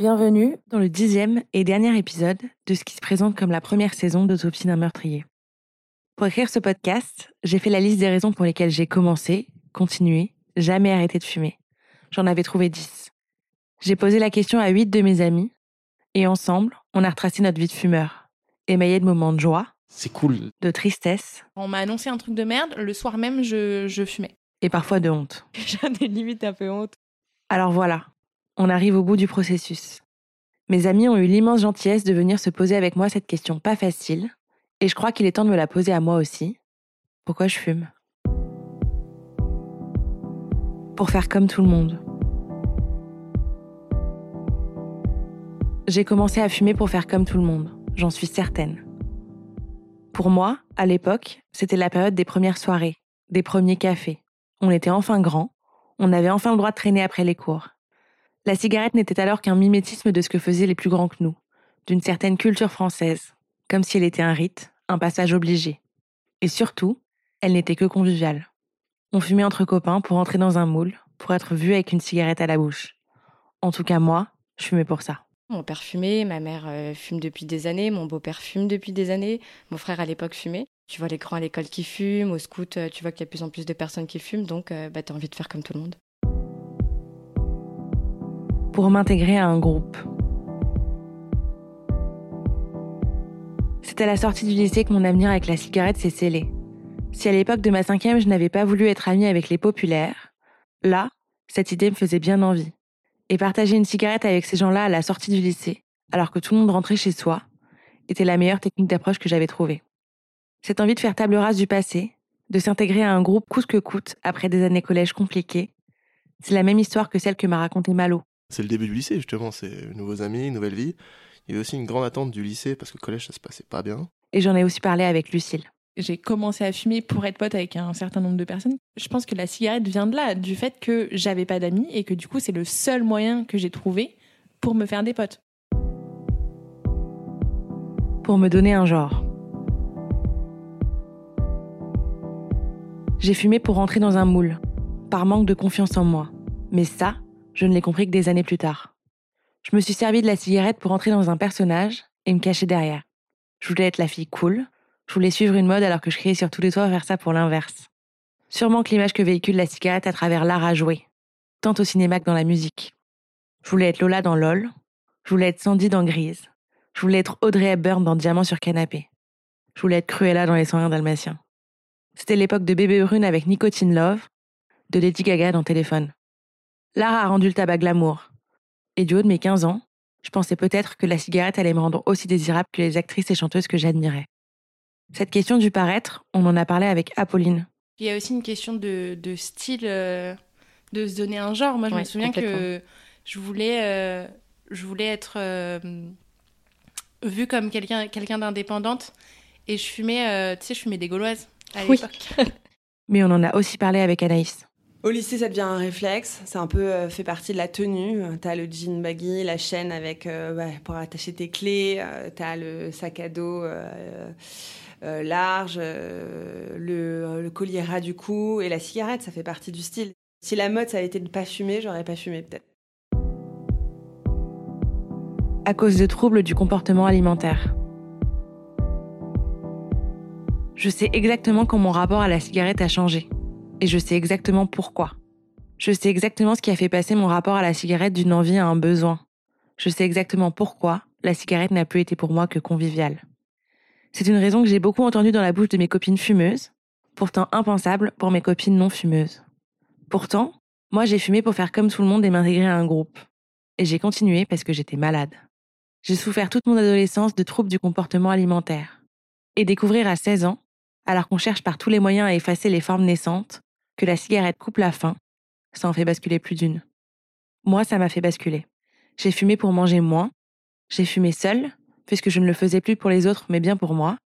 Bienvenue dans le dixième et dernier épisode de ce qui se présente comme la première saison d'Autopsie d'un meurtrier. Pour écrire ce podcast, j'ai fait la liste des raisons pour lesquelles j'ai commencé, continué, jamais arrêté de fumer. J'en avais trouvé dix. J'ai posé la question à huit de mes amis, et ensemble, on a retracé notre vie de fumeur, émaillé de moments de joie, C'est cool. de tristesse On m'a annoncé un truc de merde, le soir même, je, je fumais. et parfois de honte. J'en ai limite un peu honte. Alors voilà, on arrive au bout du processus. Mes amis ont eu l'immense gentillesse de venir se poser avec moi cette question pas facile, et je crois qu'il est temps de me la poser à moi aussi. Pourquoi je fume? Pour faire comme tout le monde. J'ai commencé à fumer pour faire comme tout le monde, j'en suis certaine. Pour moi, à l'époque, c'était la période des premières soirées, des premiers cafés. On était enfin grands, on avait enfin le droit de traîner après les cours. La cigarette n'était alors qu'un mimétisme de ce que faisaient les plus grands que nous, d'une certaine culture française, comme si elle était un rite, un passage obligé. Et surtout, elle n'était que conviviale. On fumait entre copains pour entrer dans un moule, pour être vu avec une cigarette à la bouche. En tout cas, moi, je fumais pour ça. Mon père fumait, ma mère euh, fume depuis des années, mon beau-père fume depuis des années, mon frère à l'époque fumait. Tu vois les grands à l'école qui fument, au scout, euh, tu vois qu'il y a de plus en plus de personnes qui fument, donc euh, bah, t'as envie de faire comme tout le monde. Pour m'intégrer à un groupe. C'est à la sortie du lycée que mon avenir avec la cigarette s'est scellé. Si à l'époque de ma cinquième, je n'avais pas voulu être amie avec les populaires, là, cette idée me faisait bien envie. Et partager une cigarette avec ces gens-là à la sortie du lycée, alors que tout le monde rentrait chez soi, était la meilleure technique d'approche que j'avais trouvée. Cette envie de faire table rase du passé, de s'intégrer à un groupe coûte que coûte après des années collège compliquées, c'est la même histoire que celle que m'a racontée Malo. C'est le début du lycée, justement. C'est nouveaux amis, nouvelle vie. Il y avait aussi une grande attente du lycée parce que le collège, ça se passait pas bien. Et j'en ai aussi parlé avec Lucille. J'ai commencé à fumer pour être pote avec un certain nombre de personnes. Je pense que la cigarette vient de là, du fait que j'avais pas d'amis et que du coup, c'est le seul moyen que j'ai trouvé pour me faire des potes. pour me donner un genre. J'ai fumé pour rentrer dans un moule, par manque de confiance en moi. Mais ça, je ne l'ai compris que des années plus tard. Je me suis servi de la cigarette pour entrer dans un personnage et me cacher derrière. Je voulais être la fille cool, je voulais suivre une mode alors que je criais sur tous les toits vers ça pour l'inverse. Sûrement que l'image que véhicule la cigarette à travers l'art à jouer, tant au cinéma que dans la musique. Je voulais être Lola dans LOL, je voulais être Sandy dans Grise, je voulais être Audrey Hepburn dans Diamant sur canapé. Je voulais être Cruella dans Les 101 Dalmatiens. C'était l'époque de Bébé Brune avec Nicotine Love, de Lady Gaga dans Téléphone. L'art a rendu le tabac glamour. Et du haut de mes 15 ans, je pensais peut-être que la cigarette allait me rendre aussi désirable que les actrices et chanteuses que j'admirais. Cette question du paraître, on en a parlé avec Apolline. Il y a aussi une question de, de style, euh, de se donner un genre. Moi, je me souviens que je voulais, euh, je voulais être euh, vue comme quelqu'un quelqu'un d'indépendante. Et je fumais, tu sais, je fumais des gauloises à Oui. l'époque. Mais on en a aussi parlé avec Anaïs. Au lycée, ça devient un réflexe. C'est un peu euh, fait partie de la tenue. T'as le jean baggy, la chaîne avec euh, ouais, pour attacher tes clés. euh, T'as le sac à dos large, le, collier ras du cou et la cigarette. Ça fait partie du style. Si la mode ça a été de ne pas fumer, j'aurais pas fumé peut-être. À cause de troubles du comportement alimentaire. Je sais exactement quand mon rapport à la cigarette a changé. Et je sais exactement pourquoi. Je sais exactement ce qui a fait passer mon rapport à la cigarette d'une envie à un besoin. Je sais exactement pourquoi la cigarette n'a plus été pour moi que conviviale. C'est une raison que j'ai beaucoup entendue dans la bouche de mes copines fumeuses, pourtant impensable pour mes copines non fumeuses. Pourtant, moi j'ai fumé pour faire comme tout le monde et m'intégrer à un groupe. Et j'ai continué parce que j'étais malade. J'ai souffert toute mon adolescence de troubles du comportement alimentaire. Et découvrir à 16 ans, alors qu'on cherche par tous les moyens à effacer les formes naissantes, que la cigarette coupe la faim, ça en fait basculer plus d'une. Moi, ça m'a fait basculer. J'ai fumé pour manger moins. J'ai fumé seule, puisque je ne le faisais plus pour les autres, mais bien pour moi.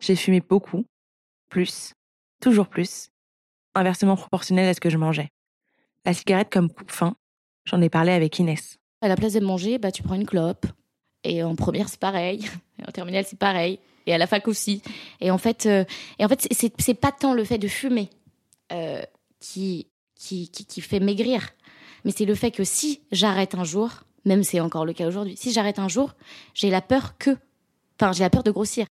J'ai fumé beaucoup, plus, toujours plus, inversement proportionnel à ce que je mangeais. La cigarette comme coupe-faim, j'en ai parlé avec Inès. À la place de manger, bah, tu prends une clope. Et en première, c'est pareil. Et en terminale, c'est pareil. Et à la fac aussi. Et en fait, euh, en fait c'est, c'est pas tant le fait de fumer euh, qui, qui, qui, fait maigrir. Mais c'est le fait que si j'arrête un jour, même c'est encore le cas aujourd'hui, si j'arrête un jour, j'ai la peur que. Enfin, j'ai la peur de grossir.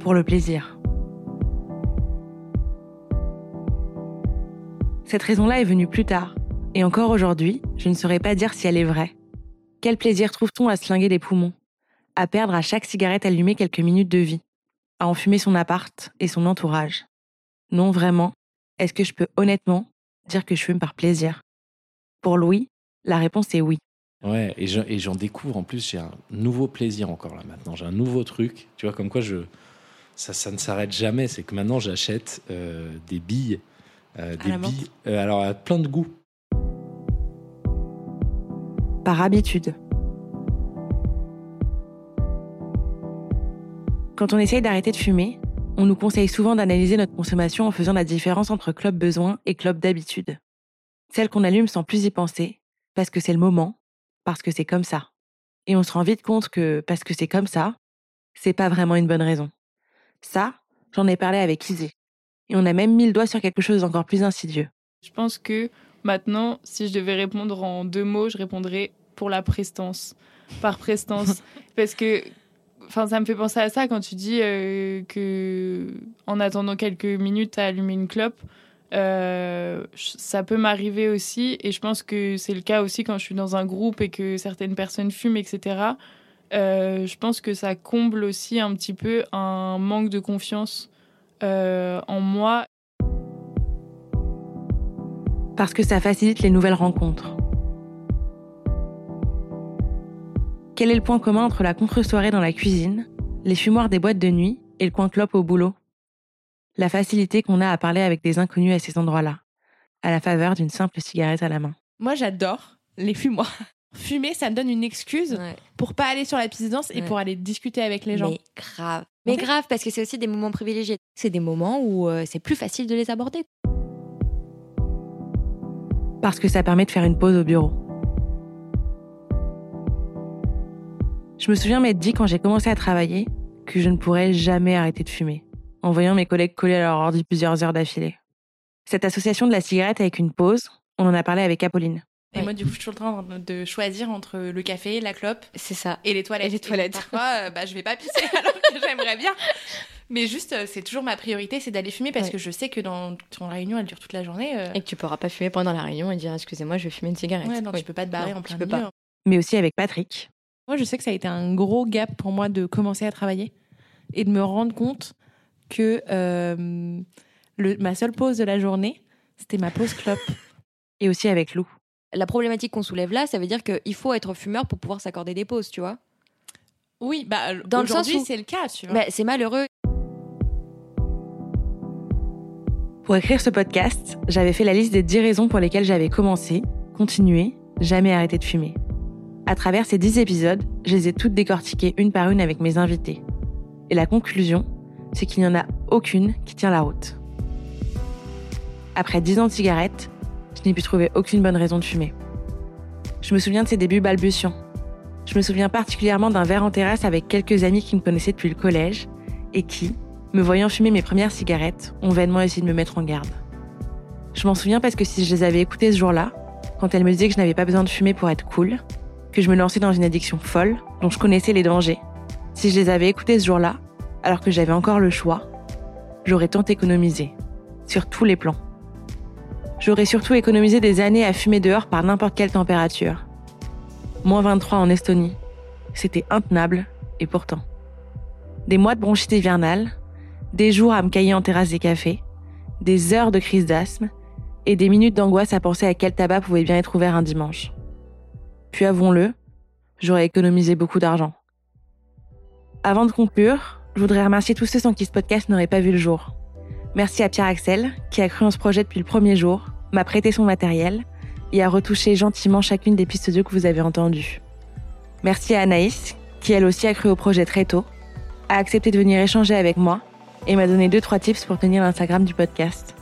Pour le plaisir. Cette raison-là est venue plus tard. Et encore aujourd'hui, je ne saurais pas dire si elle est vraie. Quel plaisir trouve-t-on à se linguer les poumons? À perdre à chaque cigarette allumée quelques minutes de vie À enfumer son appart et son entourage Non, vraiment Est-ce que je peux honnêtement dire que je fume par plaisir? Pour Louis, la réponse est oui. Ouais, et je- et j'en découvre en plus, j'ai un nouveau plaisir encore là maintenant. J'ai un nouveau truc, tu vois, comme quoi je, ça, ça ne s'arrête jamais. C'est que maintenant j'achète euh, des billes, euh, des billes, euh, alors à plein de goûts. par habitude. Quand on essaye d'arrêter de fumer, on nous conseille souvent d'analyser notre consommation en faisant la différence entre club besoin et club d'habitude. Celle qu'on allume sans plus y penser, parce que c'est le moment, parce que c'est comme ça. Et on se rend vite compte que parce que c'est comme ça, c'est pas vraiment une bonne raison. Ça, j'en ai parlé avec Isée. Et on a même mis le doigt sur quelque chose d'encore plus insidieux. Je pense que maintenant, si je devais répondre en deux mots, je répondrais pour la prestance. Par prestance. Parce que enfin, ça me fait penser à ça quand tu dis euh, que en attendant quelques minutes à allumer une clope, euh, ça peut m'arriver aussi. Et je pense que c'est le cas aussi quand je suis dans un groupe et que certaines personnes fument, etc. Euh, je pense que ça comble aussi un petit peu un manque de confiance euh, en moi Parce que ça facilite les nouvelles rencontres. Quel est le point commun entre la contre-soirée dans la cuisine, les fumoirs des boîtes de nuit et le coin clope au boulot? La facilité qu'on a à parler avec des inconnus à ces endroits-là, à la faveur d'une simple cigarette à la main. Moi, j'adore les fumoirs. Fumer, ça me donne une excuse Ouais. pour pas aller sur la piste de danse et Ouais. pour aller discuter avec les gens. Mais grave. Mais fait- grave, parce que c'est aussi des moments privilégiés. C'est des moments où euh, c'est plus facile de les aborder. Parce que ça permet de faire une pause au bureau. Je me souviens m'être dit quand j'ai commencé à travailler que je ne pourrais jamais arrêter de fumer, en voyant mes collègues coller à leur ordi plusieurs heures d'affilée. Cette association de la cigarette avec une pause, on en a parlé avec Apolline. Et Ouais. moi, du coup, je suis toujours en train de choisir entre le café, la clope C'est ça. et les toilettes. Et les toilettes. parfois, euh, bah, je vais pas pisser alors que j'aimerais bien. Mais juste, euh, c'est toujours ma priorité, c'est d'aller fumer parce Ouais. que je sais que dans ton réunion, elle dure toute la journée. euh, Et que tu pourras pas fumer pendant la réunion et dire excusez-moi, je vais fumer une cigarette. ouais, non, Oui. tu peux pas te barrer Non, en tu plein peux milieu. pas. Mais aussi avec Patrick, Moi, je sais que ça a été un gros gap pour moi de commencer à travailler et de me rendre compte que euh, le, ma seule pause de la journée, c'était ma pause clope. et aussi avec Lou. La problématique qu'on soulève là, ça veut dire qu'il faut être fumeur pour pouvoir s'accorder des pauses, tu vois. Oui, bah Dans le sens aujourd'hui, où- c'est le cas, tu vois. Mais c'est malheureux. Pour écrire ce podcast, j'avais fait la liste des 10 raisons pour lesquelles j'avais commencé, continué, jamais arrêté de fumer. À travers ces 10 épisodes, je les ai toutes décortiquées une par une avec mes invités. Et la conclusion, c'est qu'il n'y en a aucune qui tient la route. Après 10 ans de cigarette, je n'ai pu trouver aucune bonne raison de fumer. Je me souviens de ces débuts balbutiants. Je me souviens particulièrement d'un verre en terrasse avec quelques amis qui me connaissaient depuis le collège et qui, me voyant fumer mes premières cigarettes, ont vainement essayé de me mettre en garde. Je m'en souviens parce que si je les avais écoutées ce jour-là, quand elles me disaient que je n'avais pas besoin de fumer pour être cool, que je me lançais dans une addiction folle, dont je connaissais les dangers, si je les avais écoutées ce jour-là, alors que j'avais encore le choix, j'aurais tant économisé, sur tous les plans. J'aurais surtout économisé des années à fumer dehors par n'importe quelle température. moins 23 en Estonie. C'était intenable, et pourtant. Des mois de bronchite hivernale, des jours à me cailler en terrasse des cafés, des heures de crise d'asthme, et des minutes d'angoisse à penser à quel tabac pouvait bien être ouvert un dimanche. Puis avouons-le, j'aurais économisé beaucoup d'argent. Avant de conclure, je voudrais remercier tous ceux sans qui ce podcast n'aurait pas vu le jour. Merci à Pierre Axel, qui a cru en ce projet depuis le premier jour, m'a prêté son matériel et a retouché gentiment chacune des pistes d'audio que vous avez entendues. Merci à Anaïs, qui elle aussi a cru au projet très tôt, a accepté de venir échanger avec moi et m'a donné deux trois tips pour tenir l'Instagram du podcast.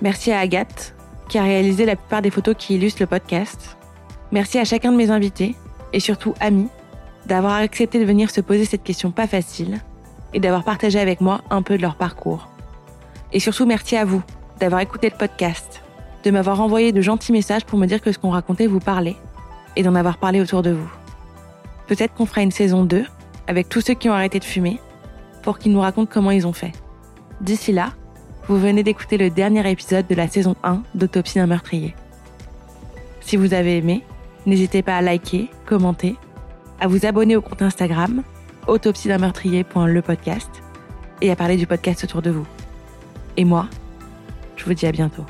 Merci à Agathe, qui a réalisé la plupart des photos qui illustrent le podcast. Merci à chacun de mes invités et surtout amis d'avoir accepté de venir se poser cette question pas facile et d'avoir partagé avec moi un peu de leur parcours. Et surtout merci à vous d'avoir écouté le podcast, de m'avoir envoyé de gentils messages pour me dire que ce qu'on racontait vous parlait et d'en avoir parlé autour de vous. Peut-être qu'on fera une saison 2 avec tous ceux qui ont arrêté de fumer pour qu'ils nous racontent comment ils ont fait. D'ici là, vous venez d'écouter le dernier épisode de la saison 1 d'Autopsie d'un meurtrier. Si vous avez aimé, n'hésitez pas à liker, commenter, à vous abonner au compte Instagram autopsie d'un et à parler du podcast autour de vous. Et moi, je vous dis à bientôt.